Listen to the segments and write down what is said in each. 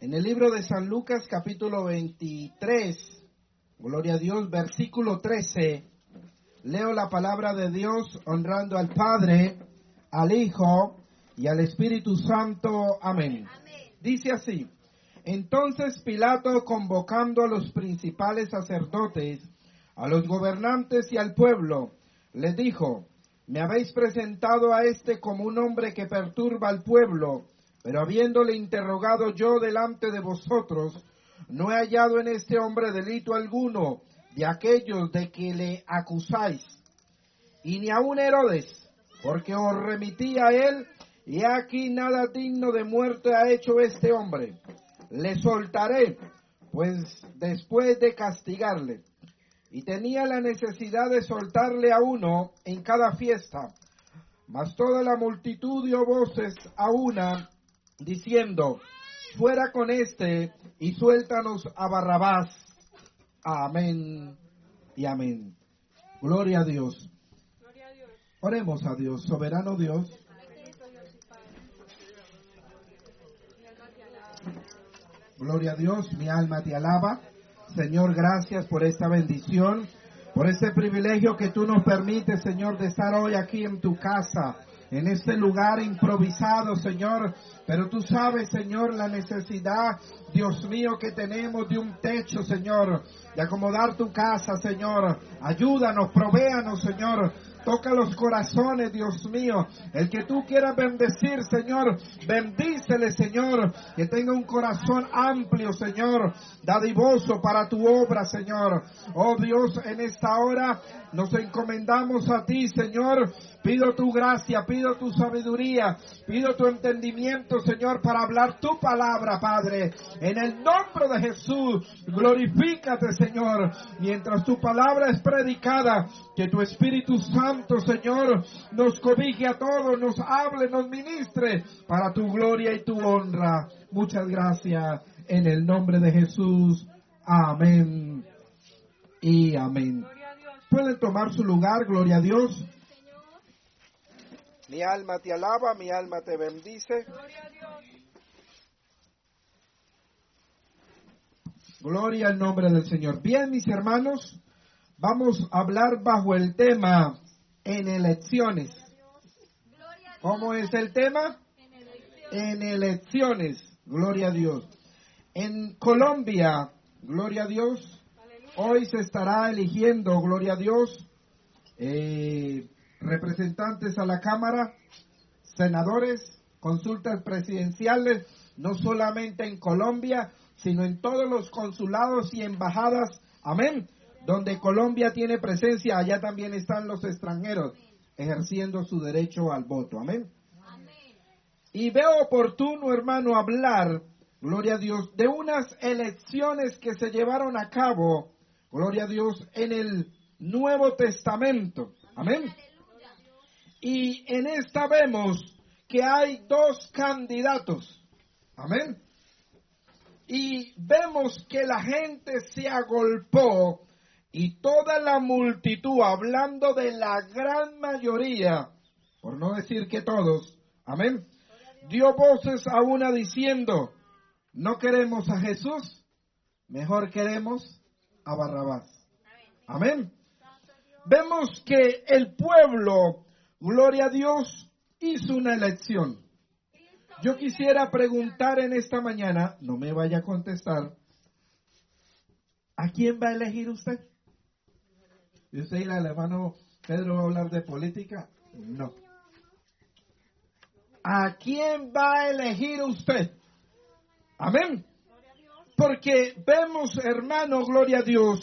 En el libro de San Lucas capítulo 23, gloria a Dios, versículo 13, leo la palabra de Dios honrando al Padre, al Hijo y al Espíritu Santo. Amén. Dice así, entonces Pilato convocando a los principales sacerdotes, a los gobernantes y al pueblo, le dijo, me habéis presentado a este como un hombre que perturba al pueblo pero habiéndole interrogado yo delante de vosotros, no he hallado en este hombre delito alguno de aquellos de que le acusáis, y ni aun Herodes, porque os remití a él, y aquí nada digno de muerte ha hecho este hombre. Le soltaré, pues después de castigarle. Y tenía la necesidad de soltarle a uno en cada fiesta. Mas toda la multitud dio voces a una diciendo, fuera con este y suéltanos a Barrabás. Amén y amén. Gloria a Dios. Oremos a Dios, soberano Dios. Gloria a Dios, mi alma te alaba. Señor, gracias por esta bendición, por este privilegio que tú nos permites, Señor, de estar hoy aquí en tu casa en este lugar improvisado, Señor. Pero tú sabes, Señor, la necesidad, Dios mío, que tenemos de un techo, Señor, de acomodar tu casa, Señor. Ayúdanos, provéanos, Señor. Toca los corazones, Dios mío. El que tú quieras bendecir, Señor, bendícele, Señor. Que tenga un corazón amplio, Señor, dadivoso para tu obra, Señor. Oh Dios, en esta hora nos encomendamos a ti, Señor. Pido tu gracia, pido tu sabiduría, pido tu entendimiento, Señor, para hablar tu palabra, Padre. En el nombre de Jesús, glorifícate, Señor, mientras tu palabra es predicada. Que tu Espíritu Santo, Señor, nos cobije a todos, nos hable, nos ministre para tu gloria y tu honra. Muchas gracias en el nombre de Jesús. Amén y amén. Pueden tomar su lugar, gloria a Dios. Mi alma te alaba, mi alma te bendice. Gloria al nombre del Señor. Bien, mis hermanos, vamos a hablar bajo el tema en elecciones. ¿Cómo es el tema? En elecciones. Gloria a Dios. En Colombia, gloria a Dios, hoy se estará eligiendo, gloria a Dios, eh, representantes a la Cámara, senadores, consultas presidenciales, no solamente en Colombia, sino en todos los consulados y embajadas, amén, donde Colombia tiene presencia, allá también están los extranjeros ejerciendo su derecho al voto, amén. Y veo oportuno, hermano, hablar, gloria a Dios, de unas elecciones que se llevaron a cabo, gloria a Dios, en el Nuevo Testamento, amén. Y en esta vemos que hay dos candidatos. Amén. Y vemos que la gente se agolpó y toda la multitud, hablando de la gran mayoría, por no decir que todos, amén, dio voces a una diciendo, no queremos a Jesús, mejor queremos a Barrabás. Amén. Vemos que el pueblo Gloria a Dios, hizo una elección. Yo quisiera preguntar en esta mañana, no me vaya a contestar, ¿a quién va a elegir usted? ¿Y usted y el hermano Pedro va a hablar de política? No. ¿A quién va a elegir usted? Amén. Porque vemos, hermano, gloria a Dios,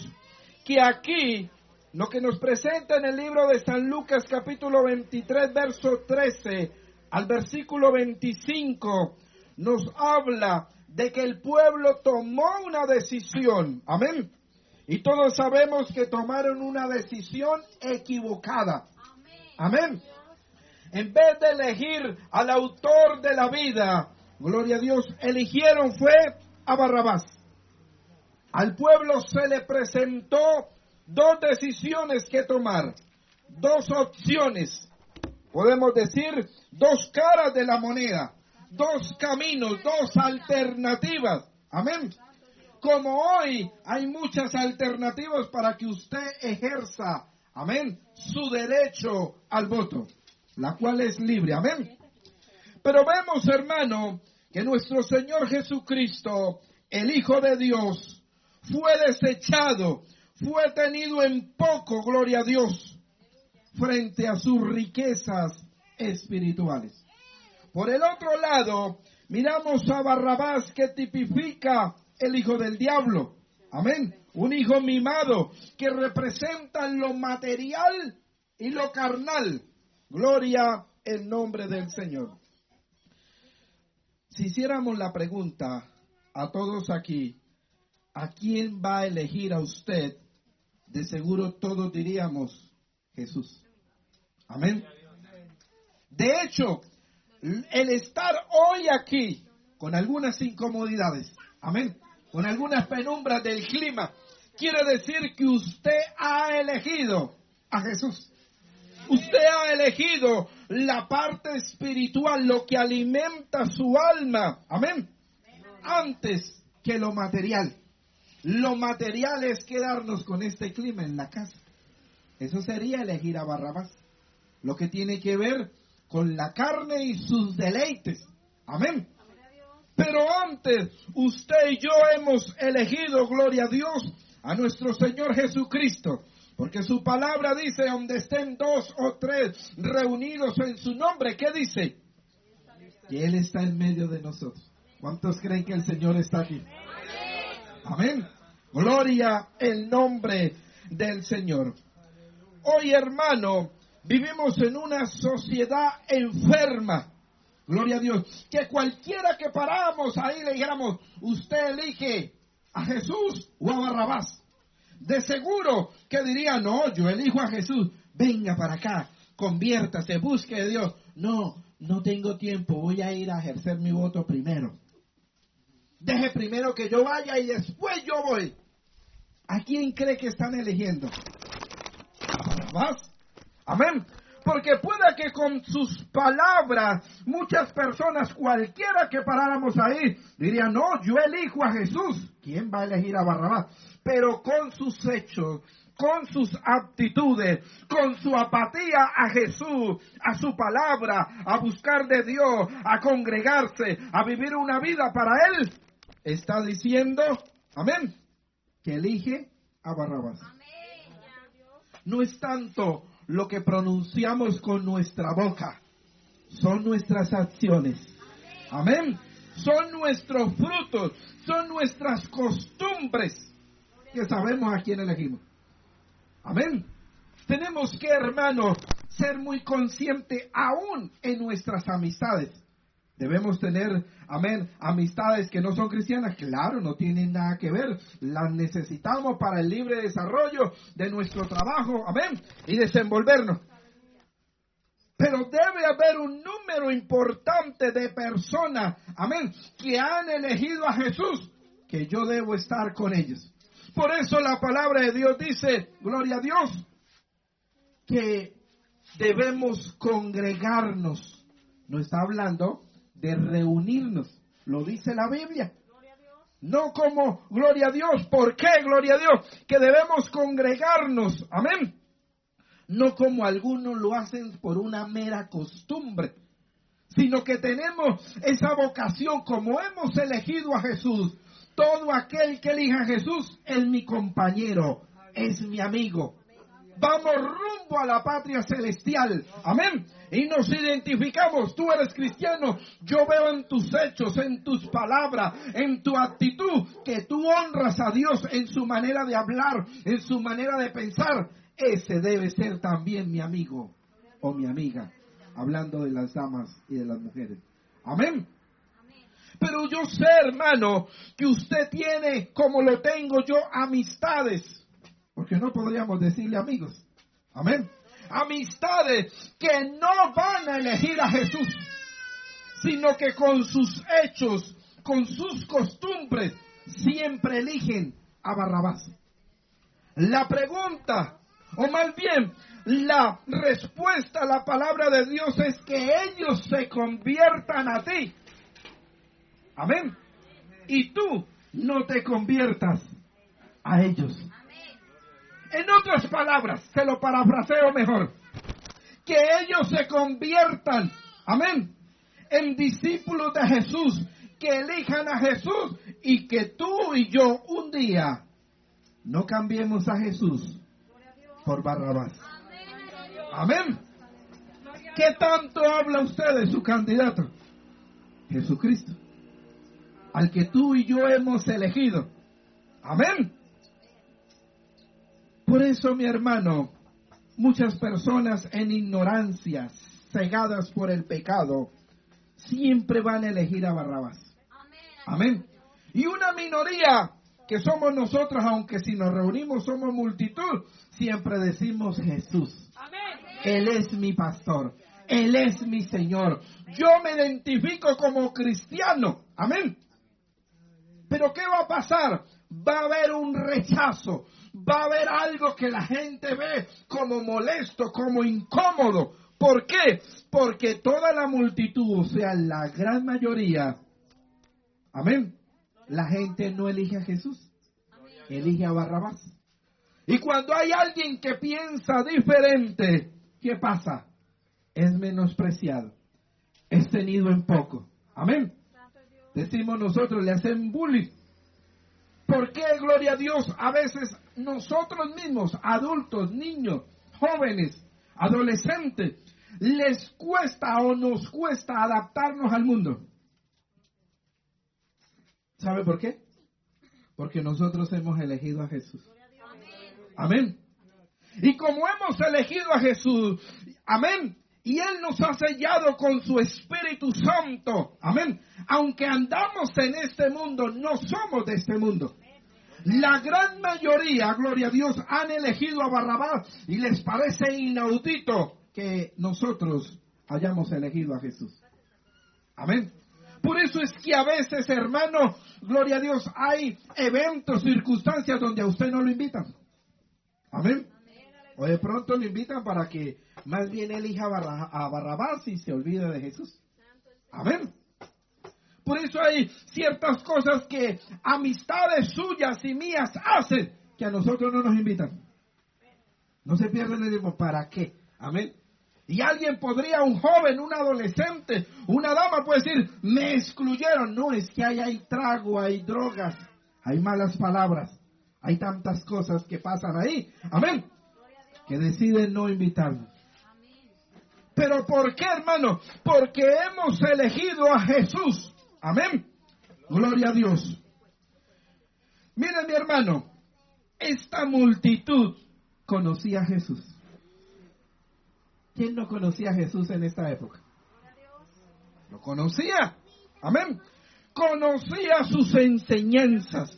que aquí lo que nos presenta en el libro de San Lucas capítulo 23, verso 13 al versículo 25, nos habla de que el pueblo tomó una decisión. Amén. Y todos sabemos que tomaron una decisión equivocada. Amén. En vez de elegir al autor de la vida, gloria a Dios, eligieron fue a Barrabás. Al pueblo se le presentó dos decisiones que tomar, dos opciones, podemos decir dos caras de la moneda, dos caminos, dos alternativas. Amén. Como hoy hay muchas alternativas para que usted ejerza, amén, su derecho al voto, la cual es libre. Amén. Pero vemos, hermano, que nuestro Señor Jesucristo, el Hijo de Dios, fue desechado, fue tenido en poco, gloria a Dios, frente a sus riquezas espirituales. Por el otro lado, miramos a Barrabás que tipifica el hijo del diablo. Amén. Un hijo mimado que representa lo material y lo carnal. Gloria en nombre del Señor. Si hiciéramos la pregunta a todos aquí, ¿a quién va a elegir a usted? De seguro todos diríamos Jesús. Amén. De hecho, el estar hoy aquí con algunas incomodidades, amén, con algunas penumbras del clima, quiere decir que usted ha elegido a Jesús. Usted ha elegido la parte espiritual, lo que alimenta su alma. Amén. Antes que lo material. Lo material es quedarnos con este clima en la casa. Eso sería elegir a Barrabás. Lo que tiene que ver con la carne y sus deleites. Amén. Pero antes, usted y yo hemos elegido, gloria a Dios, a nuestro Señor Jesucristo. Porque su palabra dice, donde estén dos o tres reunidos en su nombre, ¿qué dice? Que Él está en medio de nosotros. ¿Cuántos creen que el Señor está aquí? Amén. Gloria el nombre del Señor. Hoy, hermano, vivimos en una sociedad enferma. Gloria a Dios. Que cualquiera que paramos ahí le dijéramos, usted elige a Jesús o a Barrabás. De seguro que diría, no, yo elijo a Jesús. Venga para acá, conviértase, busque a Dios. No, no tengo tiempo, voy a ir a ejercer mi voto primero. Deje primero que yo vaya y después yo voy. ¿A quién cree que están eligiendo? ¿Más? Amén. Porque puede que con sus palabras muchas personas, cualquiera que paráramos ahí, dirían, no, yo elijo a Jesús. ¿Quién va a elegir a Barrabás? Pero con sus hechos, con sus aptitudes, con su apatía a Jesús, a su palabra, a buscar de Dios, a congregarse, a vivir una vida para Él, está diciendo, amén, que elige a Barrabás. No es tanto lo que pronunciamos con nuestra boca, son nuestras acciones. Amén. Son nuestros frutos, son nuestras costumbres que sabemos a quién elegimos. Amén. Tenemos que, hermanos, ser muy conscientes aún en nuestras amistades. Debemos tener, amén, amistades que no son cristianas, claro, no tienen nada que ver. Las necesitamos para el libre desarrollo de nuestro trabajo, amén, y desenvolvernos. Pero debe haber un número importante de personas, amén, que han elegido a Jesús, que yo debo estar con ellos. Por eso la palabra de Dios dice, gloria a Dios, que debemos congregarnos. No está hablando de reunirnos. Lo dice la Biblia. No como gloria a Dios. ¿Por qué gloria a Dios? Que debemos congregarnos. Amén. No como algunos lo hacen por una mera costumbre, sino que tenemos esa vocación como hemos elegido a Jesús. Todo aquel que elija a Jesús es mi compañero, es mi amigo. Vamos rumbo a la patria celestial. Amén y nos identificamos. Tú eres cristiano. Yo veo en tus hechos, en tus palabras, en tu actitud, que tú honras a Dios en su manera de hablar, en su manera de pensar. Ese debe ser también mi amigo o mi amiga, hablando de las damas y de las mujeres. Amén. Pero yo sé, hermano, que usted tiene, como lo tengo yo, amistades. Porque no podríamos decirle amigos. Amén amistades que no van a elegir a Jesús, sino que con sus hechos, con sus costumbres, siempre eligen a Barrabás. La pregunta, o más bien, la respuesta a la palabra de Dios es que ellos se conviertan a ti Amén. Y tú no te conviertas a ellos. En otras palabras, se lo parafraseo mejor, que ellos se conviertan, amén, en discípulos de Jesús, que elijan a Jesús y que tú y yo un día no cambiemos a Jesús por Barrabás. Amén. ¿Qué tanto habla usted de su candidato? Jesucristo. Al que tú y yo hemos elegido. Amén. Por eso, mi hermano, muchas personas en ignorancia, cegadas por el pecado, siempre van a elegir a Barrabás. Amén. Y una minoría que somos nosotros, aunque si nos reunimos somos multitud, siempre decimos Jesús. Él es mi pastor. Él es mi Señor. Yo me identifico como cristiano. Amén. Pero ¿qué va a pasar? Va a haber un rechazo. Va a haber algo que la gente ve como molesto, como incómodo. ¿Por qué? Porque toda la multitud, o sea, la gran mayoría, amén, la gente no elige a Jesús, elige a Barrabás. Y cuando hay alguien que piensa diferente, ¿qué pasa? Es menospreciado, es tenido en poco. Amén. Decimos nosotros, le hacen bullying. ¿Por qué, gloria a Dios, a veces nosotros mismos, adultos, niños, jóvenes, adolescentes, les cuesta o nos cuesta adaptarnos al mundo? ¿Sabe por qué? Porque nosotros hemos elegido a Jesús. Amén. Y como hemos elegido a Jesús, amén, y Él nos ha sellado con su Espíritu Santo, amén, aunque andamos en este mundo, no somos de este mundo. La gran mayoría, gloria a Dios, han elegido a Barrabás y les parece inaudito que nosotros hayamos elegido a Jesús. Amén. Por eso es que a veces, hermano, gloria a Dios, hay eventos, circunstancias donde a usted no lo invitan. Amén. O de pronto lo invitan para que más bien elija a Barrabás y se olvide de Jesús. Amén. Por eso hay ciertas cosas que amistades suyas y mías hacen que a nosotros no nos invitan. No se pierden el tiempo. ¿Para qué? Amén. Y alguien podría, un joven, un adolescente, una dama puede decir, me excluyeron. No, es que hay, hay trago, hay drogas, hay malas palabras, hay tantas cosas que pasan ahí. Amén. Que deciden no invitarnos. Pero ¿por qué, hermano? Porque hemos elegido a Jesús. Amén. Gloria a Dios. Miren, mi hermano, esta multitud conocía a Jesús. ¿Quién no conocía a Jesús en esta época? Lo conocía. Amén. Conocía sus enseñanzas.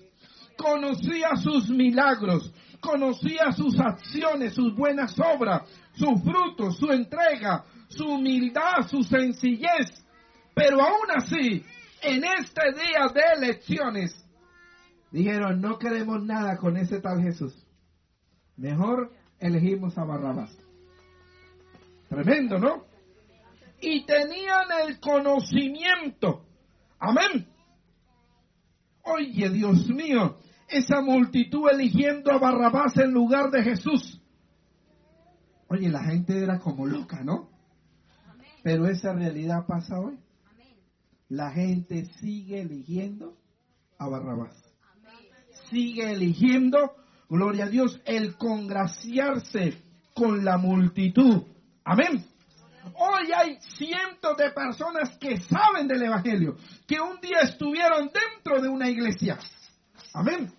Conocía sus milagros. Conocía sus acciones, sus buenas obras, sus frutos, su entrega, su humildad, su sencillez. Pero aún así, en este día de elecciones, dijeron, no queremos nada con ese tal Jesús. Mejor elegimos a Barrabás. Tremendo, ¿no? Y tenían el conocimiento. Amén. Oye, Dios mío, esa multitud eligiendo a Barrabás en lugar de Jesús. Oye, la gente era como loca, ¿no? Pero esa realidad pasa hoy. La gente sigue eligiendo a Barrabás. Sigue eligiendo, gloria a Dios, el congraciarse con la multitud Amén. Hoy hay cientos de personas que saben del Evangelio, que un día estuvieron dentro de una iglesia. Amén.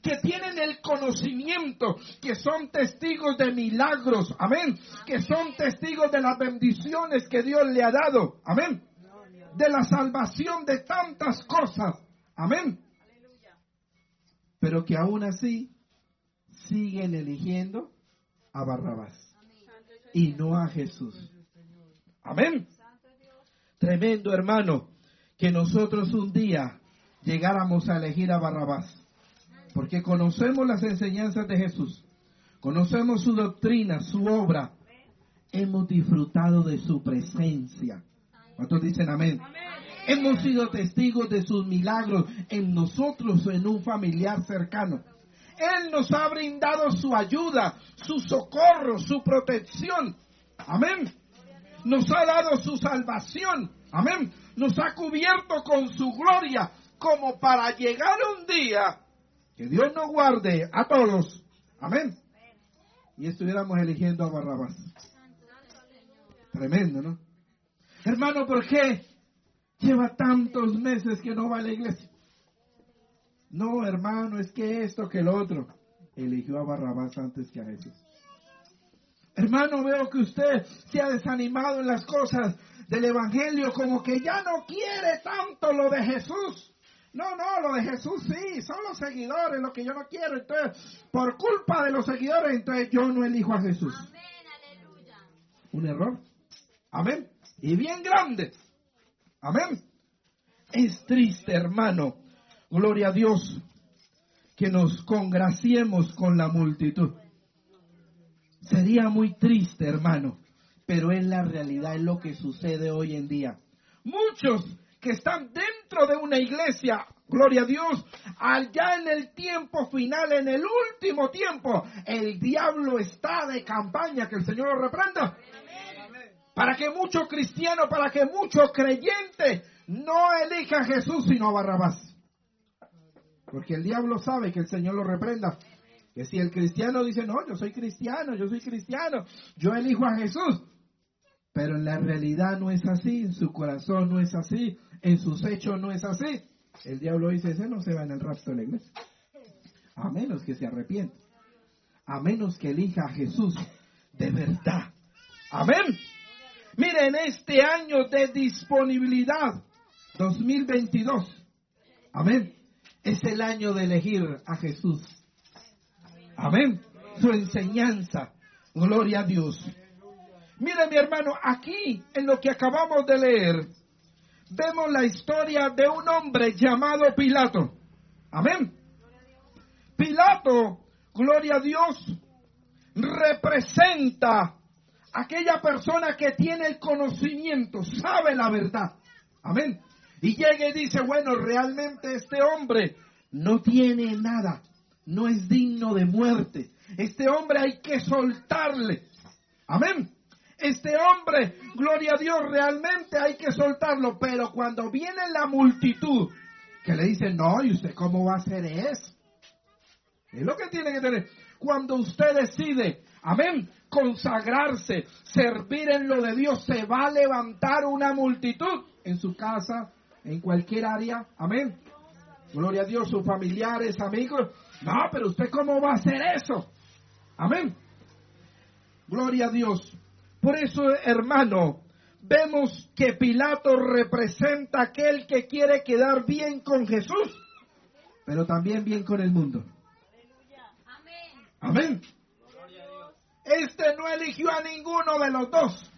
Que tienen el conocimiento, que son testigos de milagros. Amén. Que son testigos de las bendiciones que Dios le ha dado. Amén. De la salvación de tantas cosas. Amén. Pero que aún así siguen eligiendo a Barrabás y no a Jesús. Amén. Tremendo hermano, que nosotros un día llegáramos a elegir a Barrabás, porque conocemos las enseñanzas de Jesús, conocemos su doctrina, su obra, hemos disfrutado de su presencia. ¿Cuántos dicen amén? Hemos sido testigos de sus milagros en nosotros o en un familiar cercano. Él nos ha brindado su ayuda, su socorro, su protección. Amén. Nos ha dado su salvación. Amén. Nos ha cubierto con su gloria como para llegar un día que Dios nos guarde a todos. Amén. Y estuviéramos eligiendo a Barrabás. Tremendo, ¿no? Hermano, ¿por qué lleva tantos meses que no va a la iglesia? No, hermano, es que esto, que lo otro. Eligió a Barrabás antes que a Jesús. Hermano, veo que usted se ha desanimado en las cosas del Evangelio, como que ya no quiere tanto lo de Jesús. No, no, lo de Jesús sí, son los seguidores lo que yo no quiero. Entonces, por culpa de los seguidores, entonces yo no elijo a Jesús. Un error. Amén. Y bien grande. Amén. Es triste, hermano. Gloria a Dios. Que nos congraciemos con la multitud. Sería muy triste, hermano. Pero es la realidad, es lo que sucede hoy en día. Muchos que están dentro de una iglesia, gloria a Dios, allá en el tiempo final, en el último tiempo, el diablo está de campaña, que el Señor lo reprenda para que muchos cristianos, para que muchos creyentes no elijan a Jesús sino a Barrabás. Porque el diablo sabe que el Señor lo reprenda. Que si el cristiano dice, no, yo soy cristiano, yo soy cristiano, yo elijo a Jesús. Pero en la realidad no es así, en su corazón no es así, en sus hechos no es así. El diablo dice, ese no se va en el rapto de la iglesia. A menos que se arrepienta. A menos que elija a Jesús de verdad. Amén. Miren, este año de disponibilidad 2022, amén, es el año de elegir a Jesús. Amén. Su enseñanza. Gloria a Dios. Mire mi hermano, aquí en lo que acabamos de leer, vemos la historia de un hombre llamado Pilato. Amén. Pilato, gloria a Dios, representa aquella persona que tiene el conocimiento, sabe la verdad. Amén. Y llega y dice, bueno, realmente este hombre no tiene nada, no es digno de muerte. Este hombre hay que soltarle. Amén. Este hombre, gloria a Dios, realmente hay que soltarlo. Pero cuando viene la multitud que le dice, no, ¿y usted cómo va a hacer eso? Es lo que tiene que tener. Cuando usted decide, amén, consagrarse, servir en lo de Dios, se va a levantar una multitud en su casa, en cualquier área. Amén. Gloria a Dios, sus familiares, amigos. No, pero usted cómo va a hacer eso. Amén. Gloria a Dios. Por eso, hermano, vemos que Pilato representa aquel que quiere quedar bien con Jesús, pero también bien con el mundo. Amén. Este no eligió a ninguno de los dos.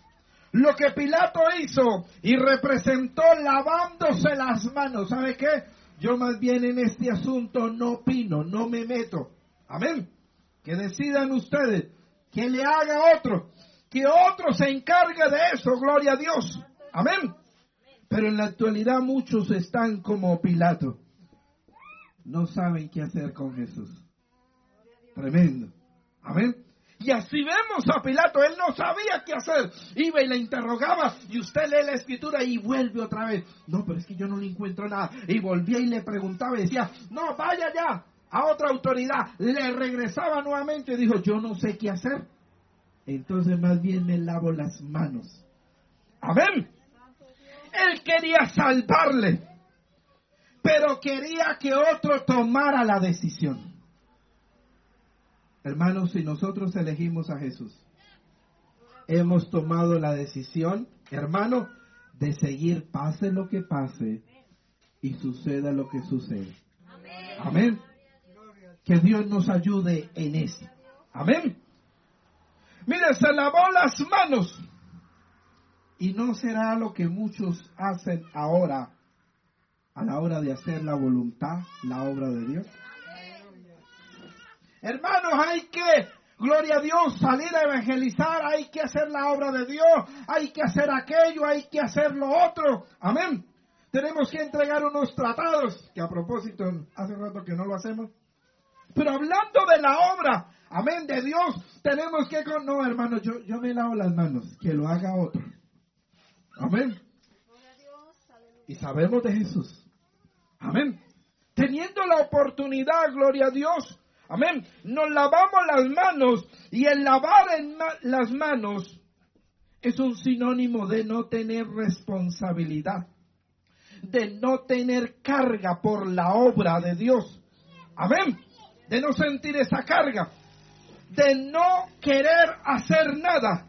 Lo que Pilato hizo y representó lavándose las manos, ¿sabe qué? Yo más bien en este asunto no opino, no me meto. Amén. Que decidan ustedes, que le haga otro, que otro se encargue de eso, gloria a Dios. Amén. Pero en la actualidad muchos están como Pilato. No saben qué hacer con Jesús. Tremendo. Amén. Y así vemos a Pilato, él no sabía qué hacer. Iba y le interrogaba y usted lee la escritura y vuelve otra vez. No, pero es que yo no le encuentro nada. Y volvía y le preguntaba y decía, no, vaya ya a otra autoridad. Le regresaba nuevamente y dijo, yo no sé qué hacer. Entonces más bien me lavo las manos. Amén. Él quería salvarle, pero quería que otro tomara la decisión. Hermanos, si nosotros elegimos a Jesús, hemos tomado la decisión, hermano, de seguir pase lo que pase y suceda lo que suceda. Amén. Que Dios nos ayude en eso. Amén. Mire, se lavó las manos. Y no será lo que muchos hacen ahora, a la hora de hacer la voluntad, la obra de Dios. Hermanos, hay que, gloria a Dios, salir a evangelizar, hay que hacer la obra de Dios, hay que hacer aquello, hay que hacer lo otro. Amén. Tenemos que entregar unos tratados, que a propósito, hace rato que no lo hacemos. Pero hablando de la obra, amén, de Dios, tenemos que... Con... No, hermano, yo, yo me lavo las manos, que lo haga otro. Amén. Y sabemos de Jesús. Amén. Teniendo la oportunidad, gloria a Dios. Amén. Nos lavamos las manos y el lavar en las manos es un sinónimo de no tener responsabilidad, de no tener carga por la obra de Dios. Amén. De no sentir esa carga, de no querer hacer nada,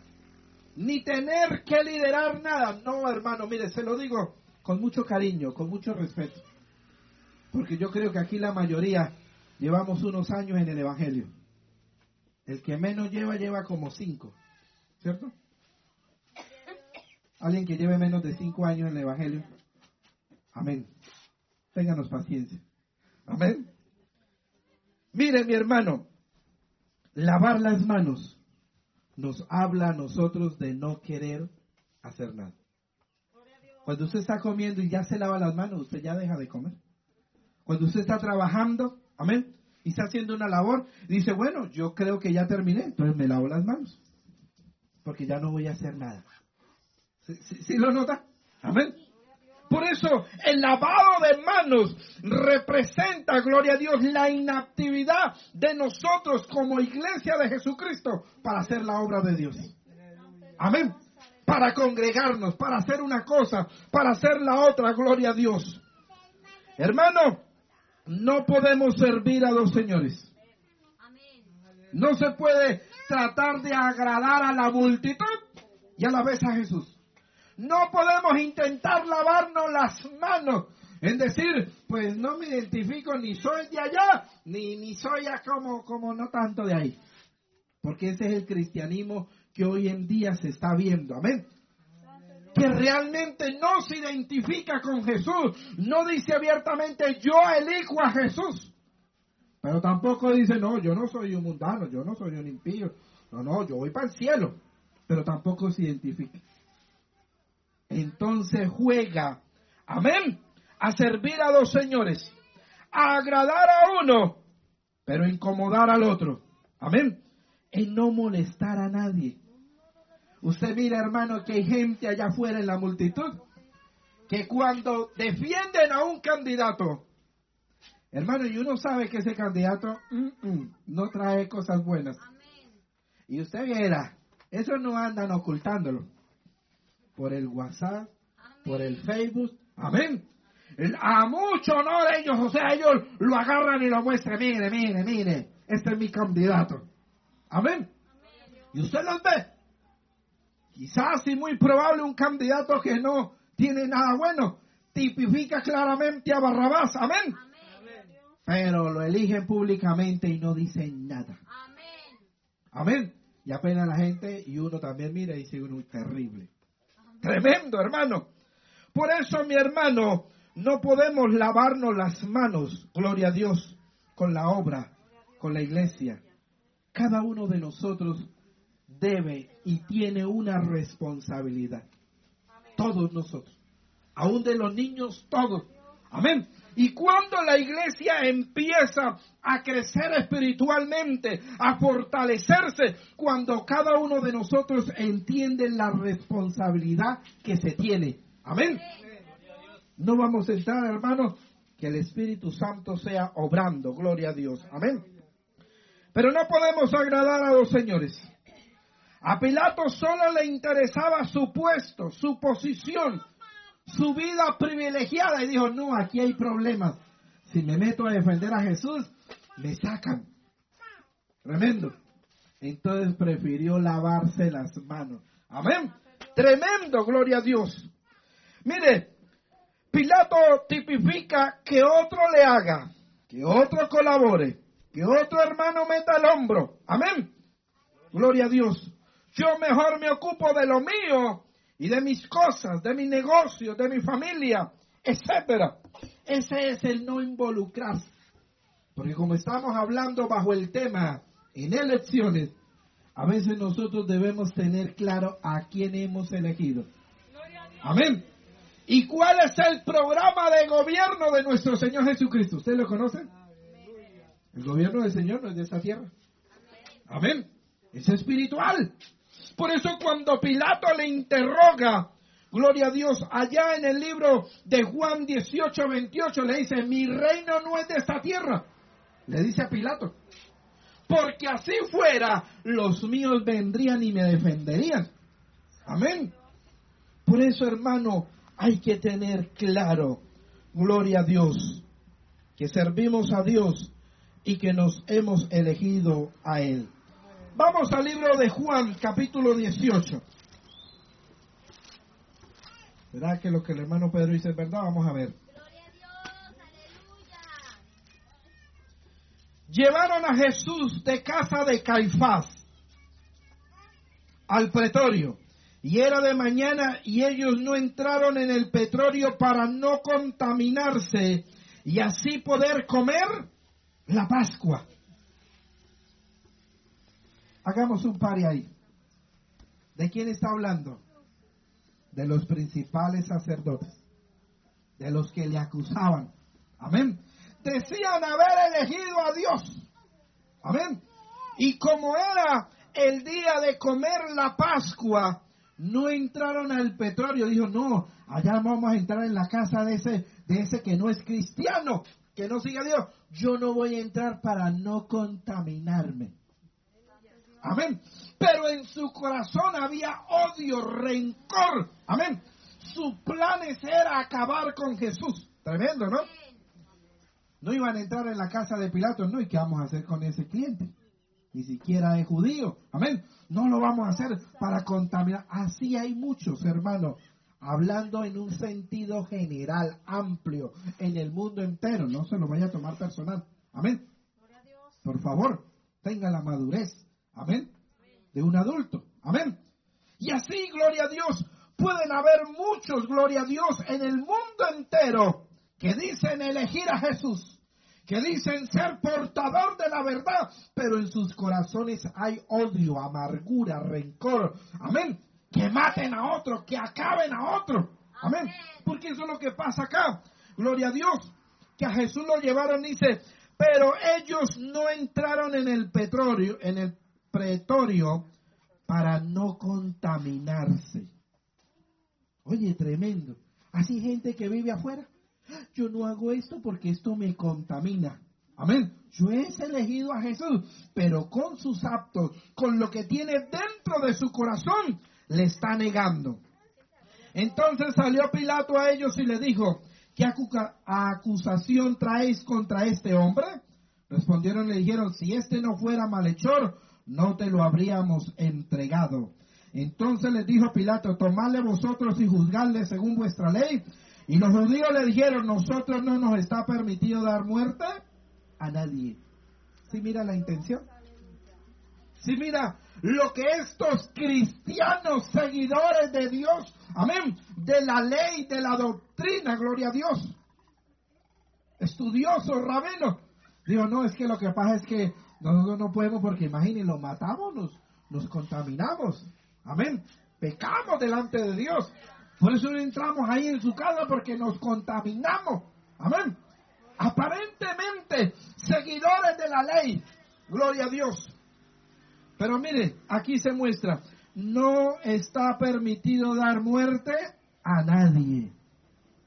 ni tener que liderar nada. No, hermano, mire, se lo digo con mucho cariño, con mucho respeto. Porque yo creo que aquí la mayoría llevamos unos años en el Evangelio. El que menos lleva, lleva como cinco. ¿Cierto? Alguien que lleve menos de cinco años en el Evangelio. Amén. Ténganos paciencia. Amén. Mire, mi hermano, lavar las manos nos habla a nosotros de no querer hacer nada. Cuando usted está comiendo y ya se lava las manos, usted ya deja de comer. Cuando usted está trabajando, amén, y está haciendo una labor, dice, bueno, yo creo que ya terminé, entonces me lavo las manos, porque ya no voy a hacer nada. ¿Sí, lo nota? Amén. Por eso el lavado de manos representa, gloria a Dios, la inactividad de nosotros como iglesia de Jesucristo para hacer la obra de Dios. Amén. Para congregarnos, para hacer una cosa, para hacer la otra, gloria a Dios. Hermano, no podemos servir a dos señores. No se puede tratar de agradar a la multitud y a la vez a Jesús. No podemos intentar lavarnos las manos en decir, pues no me identifico ni soy de allá, ni, ni soy como, como no tanto de ahí. Porque ese es el cristianismo que hoy en día se está viendo. Amén. Que realmente no se identifica con Jesús. No dice abiertamente, yo elijo a Jesús. Pero tampoco dice, no, yo no soy un mundano, yo no soy un impío. No, no, yo voy para el cielo. Pero tampoco se identifica entonces juega, amén, a servir a dos señores, a agradar a uno, pero incomodar al otro, amén, en no molestar a nadie. Usted mira, hermano, que hay gente allá afuera en la multitud que cuando defienden a un candidato, hermano, y uno sabe que ese candidato mm, mm, no trae cosas buenas. Y usted viera, eso no andan ocultándolo por el WhatsApp, por el Facebook. Amén. A mucho honor ellos, o sea, ellos lo agarran y lo muestran. Mire, mire, mire, este es mi candidato. Amén. Y usted los ve. Quizás y muy probable un candidato que no tiene nada bueno. Tipifica claramente a Barrabás. Amén. Pero lo eligen públicamente y no dicen nada. Amén. Y apenas la gente y uno también mira y dice uno terrible. Tremendo, hermano. Por eso, mi hermano, no podemos lavarnos las manos, gloria a Dios, con la obra, con la iglesia. Cada uno de nosotros debe y tiene una responsabilidad. Todos nosotros. Aún de los niños, todos. Amén. Y cuando la iglesia empieza a crecer espiritualmente, a fortalecerse, cuando cada uno de nosotros entiende la responsabilidad que se tiene. Amén. No vamos a entrar, hermanos, que el Espíritu Santo sea obrando. Gloria a Dios. Amén. Pero no podemos agradar a los señores. A Pilato solo le interesaba su puesto, su posición, su vida privilegiada y dijo, no, aquí hay problemas. Si me meto a defender a Jesús, me sacan. Tremendo. Entonces prefirió lavarse las manos. Amén. Tremendo, gloria a Dios. Mire, Pilato tipifica que otro le haga, que otro colabore, que otro hermano meta el hombro. Amén. Gloria a Dios. Yo mejor me ocupo de lo mío y de mis cosas, de mi negocio, de mi familia, etcétera. Ese es el no involucrarse. Porque como estamos hablando bajo el tema en elecciones, a veces nosotros debemos tener claro a quién hemos elegido. Amén. ¿Y cuál es el programa de gobierno de nuestro Señor Jesucristo? ¿Usted lo conoce? El gobierno del Señor no es de esta tierra. Amén. Es espiritual. Por eso cuando Pilato le interroga, gloria a Dios, allá en el libro de Juan 18, 28, le dice, mi reino no es de esta tierra. Le dice a Pilato. Porque así fuera, los míos vendrían y me defenderían. Amén. Por eso, hermano, hay que tener claro, gloria a Dios, que servimos a Dios y que nos hemos elegido a Él. Vamos al libro de Juan, capítulo 18. ¿Verdad que lo que el hermano Pedro dice es verdad? Vamos a ver. Llevaron a Jesús de casa de Caifás al pretorio. Y era de mañana y ellos no entraron en el petróleo para no contaminarse y así poder comer la Pascua. Hagamos un par ahí. ¿De quién está hablando? De los principales sacerdotes, de los que le acusaban. Amén. Decían haber elegido a Dios. Amén. Y como era el día de comer la Pascua, no entraron al petróleo. Dijo, no, allá vamos a entrar en la casa de ese, de ese que no es cristiano, que no sigue a Dios. Yo no voy a entrar para no contaminarme. Amén. Pero en su corazón había odio, rencor. Amén. Su plan era acabar con Jesús. Tremendo, ¿no? No iban a entrar en la casa de Pilato, no, ¿y qué vamos a hacer con ese cliente? Ni siquiera es judío. Amén. No lo vamos a hacer para contaminar. Así hay muchos, hermanos, hablando en un sentido general, amplio, en el mundo entero. No se lo vaya a tomar personal. Amén. Por favor, tenga la madurez. Amén. De un adulto. Amén. Y así, gloria a Dios, pueden haber muchos, gloria a Dios, en el mundo entero que dicen elegir a Jesús que dicen ser portador de la verdad, pero en sus corazones hay odio, amargura, rencor. Amén. Que maten a otro, que acaben a otro. Amén. Porque eso es lo que pasa acá. Gloria a Dios. Que a Jesús lo llevaron, dice, pero ellos no entraron en el petróleo, en el pretorio, para no contaminarse. Oye, tremendo. Así gente que vive afuera yo no hago esto porque esto me contamina. Amén. Yo he elegido a Jesús, pero con sus actos, con lo que tiene dentro de su corazón, le está negando. Entonces salió Pilato a ellos y le dijo, ¿qué acusación traéis contra este hombre? Respondieron y le dijeron, si este no fuera malhechor, no te lo habríamos entregado. Entonces les dijo Pilato, tomadle vosotros y juzgadle según vuestra ley. Y los judíos le dijeron, nosotros no nos está permitido dar muerte a nadie. ¿Sí mira la intención? ¿Sí mira lo que estos cristianos seguidores de Dios, amén, de la ley, de la doctrina, gloria a Dios, estudiosos, rabenos, digo, no, es que lo que pasa es que nosotros no podemos porque imaginen, lo matamos, nos, nos contaminamos, amén, pecamos delante de Dios. Por eso no entramos ahí en su casa porque nos contaminamos. Amén. Aparentemente, seguidores de la ley. Gloria a Dios. Pero mire, aquí se muestra, no está permitido dar muerte a nadie.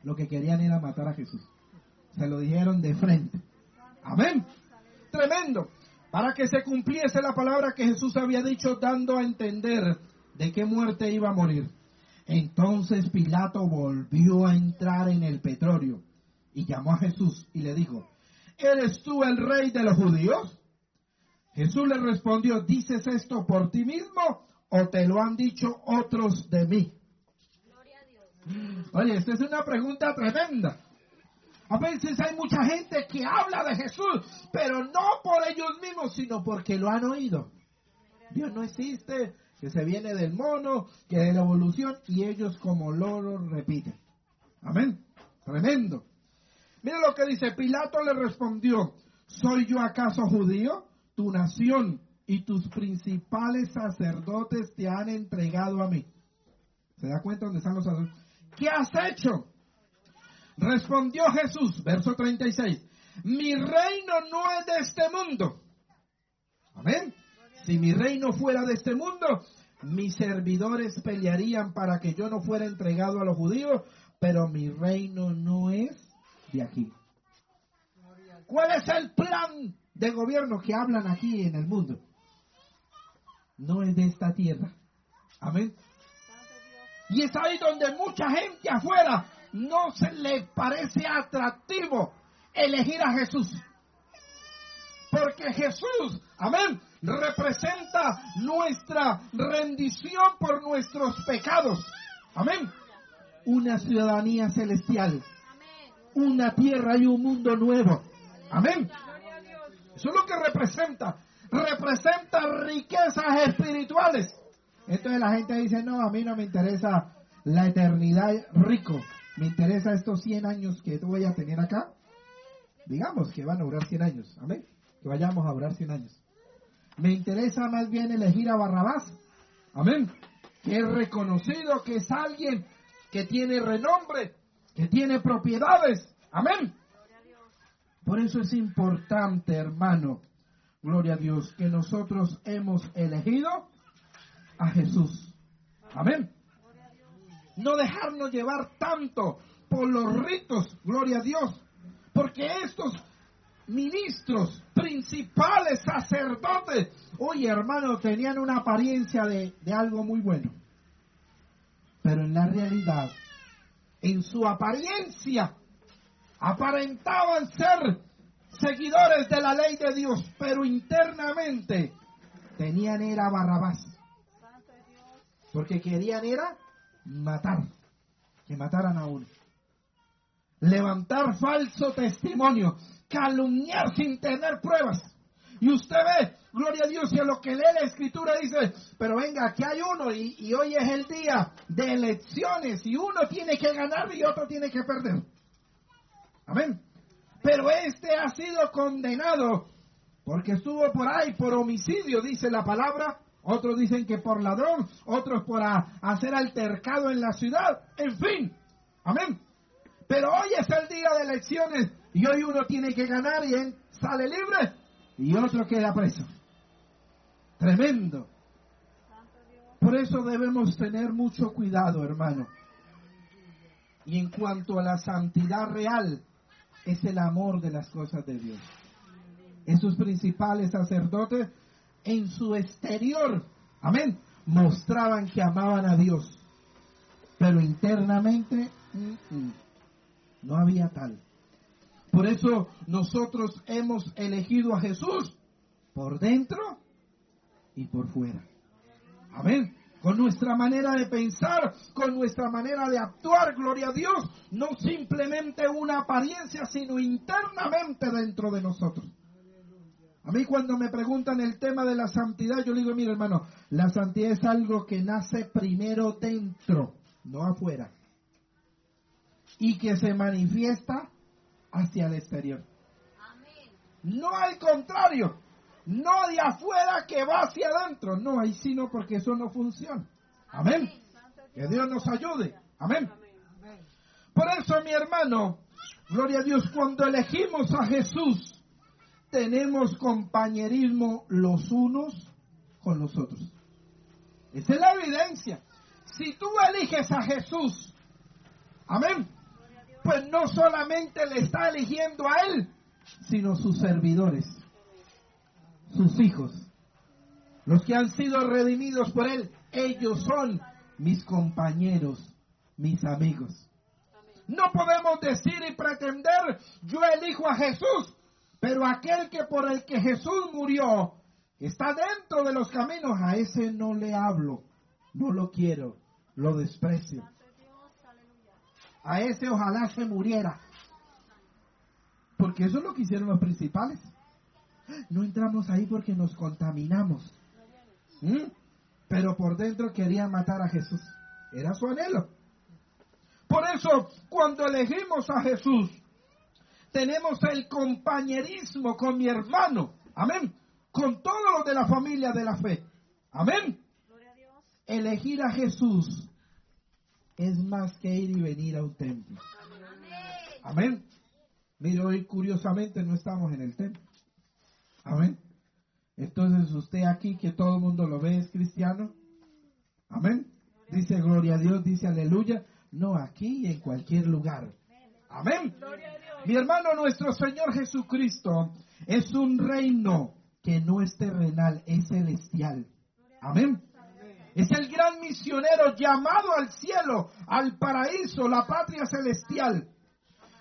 Lo que querían era matar a Jesús. Se lo dijeron de frente. Amén. Tremendo. Para que se cumpliese la palabra que Jesús había dicho, dando a entender de qué muerte iba a morir. Entonces Pilato volvió a entrar en el petróleo y llamó a Jesús y le dijo, ¿eres tú el rey de los judíos? Jesús le respondió, ¿dices esto por ti mismo o te lo han dicho otros de mí? Oye, esta es una pregunta tremenda. A veces hay mucha gente que habla de Jesús, pero no por ellos mismos, sino porque lo han oído. Dios no existe, que se viene del mono, que de la evolución, y ellos como loros repiten. Amén. Tremendo. Mira lo que dice, Pilato le respondió, ¿soy yo acaso judío? Tu nación y tus principales sacerdotes te han entregado a mí. ¿Se da cuenta dónde están los sacerdotes? ¿Qué has hecho? Respondió Jesús, verso 36, mi reino no es de este mundo. Amén. Si mi reino fuera de este mundo, mis servidores pelearían para que yo no fuera entregado a los judíos, pero mi reino no es de aquí. ¿Cuál es el plan de gobierno que hablan aquí en el mundo? No es de esta tierra. Amén. Y es ahí donde mucha gente afuera no se le parece atractivo elegir a Jesús. Porque Jesús, amén, representa nuestra rendición por nuestros pecados. Amén. Una ciudadanía celestial. Una tierra y un mundo nuevo. Amén. Eso es lo que representa. Representa riquezas espirituales. Entonces la gente dice, no, a mí no me interesa la eternidad rico. Me interesa estos 100 años que voy a tener acá. Digamos que van a durar 100 años. Amén que vayamos a durar 100 años. Me interesa más bien elegir a Barrabás. Amén. Que es reconocido, que es alguien que tiene renombre, que tiene propiedades. Amén. Por eso es importante, hermano, gloria a Dios, que nosotros hemos elegido a Jesús. Amén. No dejarnos llevar tanto por los ritos, gloria a Dios, porque estos ministros, principales, sacerdotes. Oye, hermano, tenían una apariencia de, de algo muy bueno. Pero en la realidad, en su apariencia, aparentaban ser seguidores de la ley de Dios, pero internamente tenían era Barrabás. Porque querían era matar, que mataran a uno. Levantar falso testimonio calumniar sin tener pruebas. Y usted ve, gloria a Dios, y a lo que lee la escritura dice, pero venga, aquí hay uno y, hoy es el día de elecciones y uno tiene que ganar y otro tiene que perder. Amén. Pero este ha sido condenado porque estuvo por ahí por homicidio, dice la palabra. Otros dicen que por ladrón, otros por hacer altercado en la ciudad. En fin. Amén. Pero hoy es el día de elecciones y hoy uno tiene que ganar y él sale libre y otro queda preso. Tremendo. Por eso debemos tener mucho cuidado, hermano. Y en cuanto a la santidad real, es el amor de las cosas de Dios. Esos principales sacerdotes en su exterior, amén, mostraban que amaban a Dios. Pero internamente no había tal. Por eso nosotros hemos elegido a Jesús por dentro y por fuera. Amén. Con nuestra manera de pensar, con nuestra manera de actuar, gloria a Dios, no simplemente una apariencia, sino internamente dentro de nosotros. A mí cuando me preguntan el tema de la santidad, yo digo, mire hermano, la santidad es algo que nace primero dentro, no afuera. Y que se manifiesta hacia el exterior. No al contrario, no de afuera que va hacia adentro, no, ahí sino porque eso no funciona. Amén. Que Dios nos ayude. Amén. Por eso, mi hermano, gloria a Dios, cuando elegimos a Jesús, tenemos compañerismo los unos con los otros. Esa es la evidencia. Si tú eliges a Jesús, amén, pues no solamente le está eligiendo a él, sino sus servidores, sus hijos, los que han sido redimidos por él, ellos son mis compañeros, mis amigos. No podemos decir y pretender, yo elijo a Jesús, pero aquel que por el que Jesús murió, está dentro de los caminos, a ese no le hablo, no lo quiero, lo desprecio a ese ojalá se muriera. Porque eso es lo que hicieron los principales. No entramos ahí porque nos contaminamos. ¿Mm? Pero por dentro querían matar a Jesús. Era su anhelo. Por eso, cuando elegimos a Jesús, tenemos el compañerismo con mi hermano. Amén. Con todos los de la familia de la fe. Amén. Elegir a Jesús es más que ir y venir a un templo. Amén. Mire, hoy curiosamente no estamos en el templo. Amén. Entonces usted aquí que todo el mundo lo ve es cristiano. Amén. Dice gloria a Dios, dice aleluya. No aquí en cualquier lugar. Amén. Mi hermano, nuestro Señor Jesucristo es un reino que no es terrenal, es celestial. Amén. Es el gran misionero llamado al cielo, al paraíso, la patria celestial.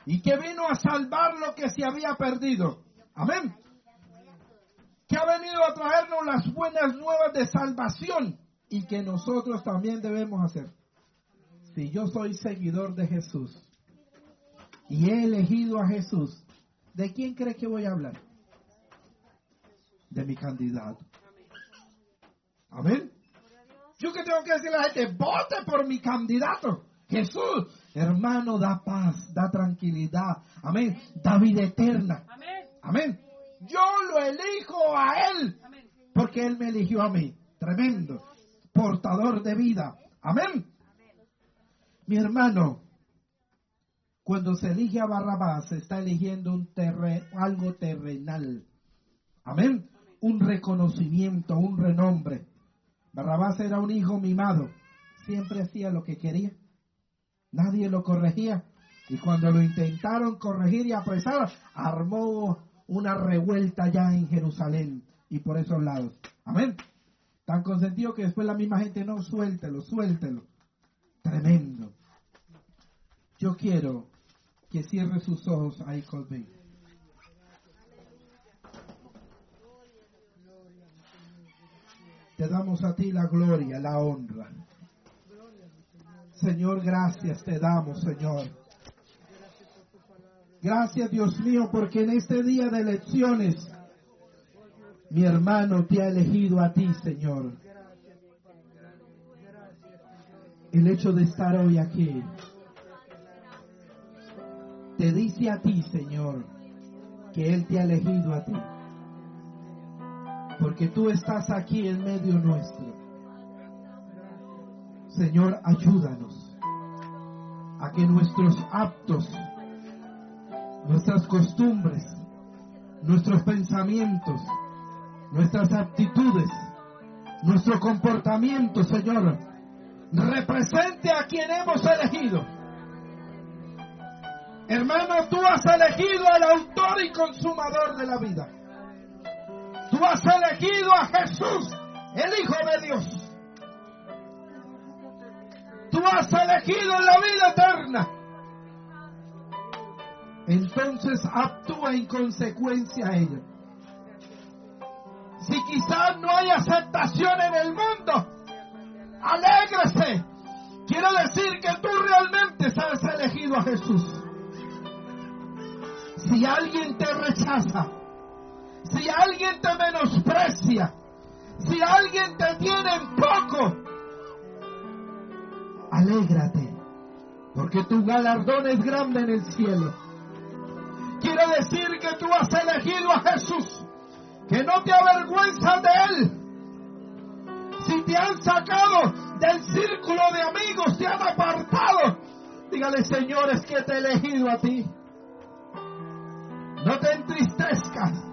Y que vino a salvar lo que se había perdido. Amén. Que ha venido a traernos las buenas nuevas de salvación y que nosotros también debemos hacer. Si yo soy seguidor de Jesús y he elegido a Jesús, ¿de quién cree que voy a hablar? De mi candidato. Amén. Yo que tengo que decirle a la gente, vote por mi candidato. Jesús, hermano, da paz, da tranquilidad. Amén. Da vida eterna. Amén. Yo lo elijo a Él porque Él me eligió a mí. Tremendo. Portador de vida. Amén. Mi hermano, cuando se elige a Barrabás, se está eligiendo un algo terrenal. Amén. Un reconocimiento, un renombre. Barrabás era un hijo mimado. Siempre hacía lo que quería. Nadie lo corregía. Y cuando lo intentaron corregir y apresar, armó una revuelta ya en Jerusalén y por esos lados. Amén. Tan consentido que después la misma gente, no, suéltelo, suéltelo. Tremendo. Yo quiero que cierre sus ojos ahí conmigo. Te damos a ti la gloria, la honra. Señor, gracias te damos, Señor. Gracias, Dios mío, porque en este día de elecciones, mi hermano te ha elegido a ti, Señor. El hecho de estar hoy aquí te dice a ti, Señor, que Él te ha elegido a ti porque tú estás aquí en medio nuestro. Señor, ayúdanos a que nuestros actos, nuestras costumbres, nuestros pensamientos, nuestras actitudes, nuestro comportamiento, Señor, represente a quien hemos elegido. Hermano, tú has elegido al autor y consumador de la vida. Tú has elegido a Jesús, el Hijo de Dios. Tú has elegido la vida eterna. Entonces actúa en consecuencia a ello. Si quizás no hay aceptación en el mundo, alégrese. Quiero decir que tú realmente has elegido a Jesús. Si alguien te rechaza, si alguien te menosprecia, si alguien te tiene en poco, alégrate, porque tu galardón es grande en el cielo. Quiero decir que tú has elegido a Jesús, que no te avergüenzas de Él. Si te han sacado del círculo de amigos, te han apartado, dígale, Señor, es que te he elegido a ti. No te entristezcas.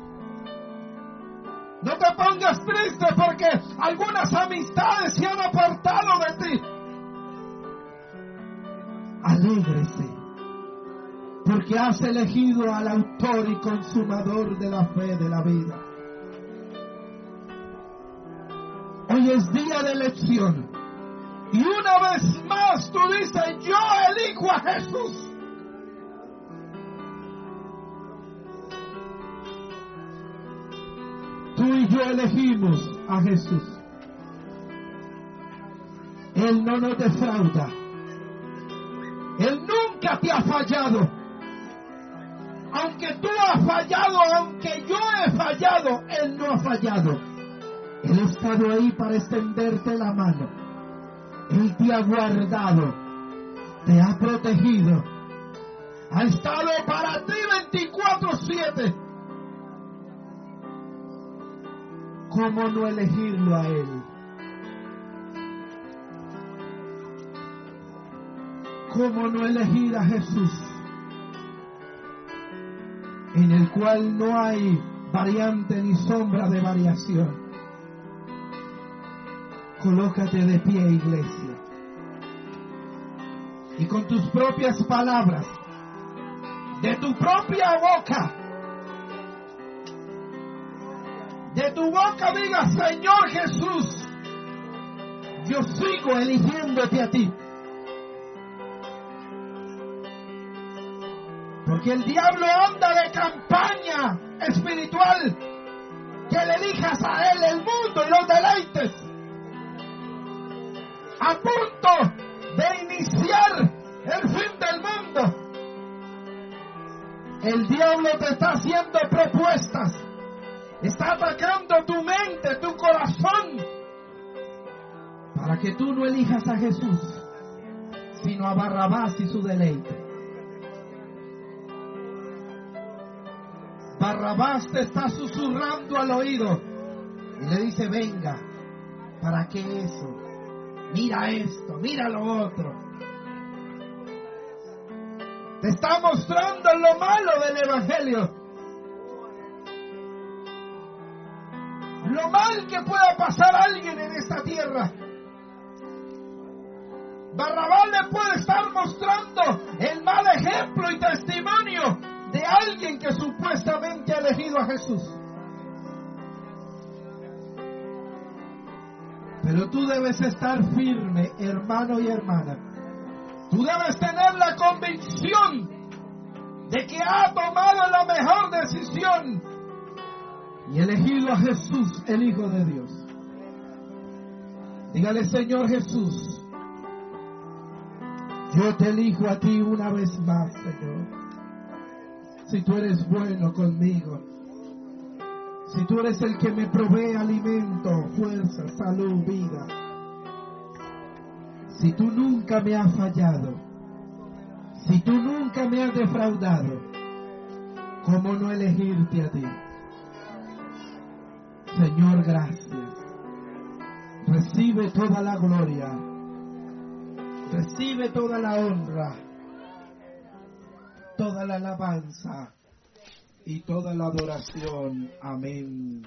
No te pongas triste porque algunas amistades se han apartado de ti. Alégrese porque has elegido al autor y consumador de la fe de la vida. Hoy es día de elección. Y una vez más tú dices, yo elijo a Jesús. Elegimos a Jesús. Él no nos defrauda. Él nunca te ha fallado. Aunque tú has fallado, aunque yo he fallado, Él no ha fallado. Él ha estado ahí para extenderte la mano. Él te ha guardado, te ha protegido. Ha estado para ti 24-7 ¿Cómo no elegirlo a Él? ¿Cómo no elegir a Jesús? en el cual no hay variante ni sombra de variación. Colócate de pie, iglesia. Y con tus propias palabras, de tu propia boca, tu boca diga, Señor Jesús, yo sigo eligiéndote a ti. Porque el diablo anda de campaña espiritual. Que le elijas a él el mundo y los deleites. A punto de iniciar el fin del mundo. El diablo te está haciendo propuestas. Está atacando tu mente, tu corazón. Para que tú no elijas a Jesús, sino a Barrabás y su deleite. Barrabás te está susurrando al oído y le dice, venga, ¿para qué eso? Mira esto, mira lo otro. Te está mostrando lo malo del Evangelio. Lo mal que pueda pasar a alguien en esta tierra. Barrabás le puede estar mostrando el mal ejemplo y testimonio de alguien que supuestamente ha elegido a Jesús. Pero tú debes estar firme, hermano y hermana. Tú debes tener la convicción de que ha tomado la mejor decisión y elegido a Jesús, el Hijo de Dios. Dígale, Señor Jesús, yo te elijo a ti una vez más, Señor si tú eres bueno conmigo, si tú eres el que me provee alimento, fuerza, salud, vida, si tú nunca me has fallado, si tú nunca me has defraudado, ¿cómo no elegirte a ti? Señor, gracias. Recibe toda la gloria. Recibe toda la honra toda la alabanza y toda la adoración. Amén.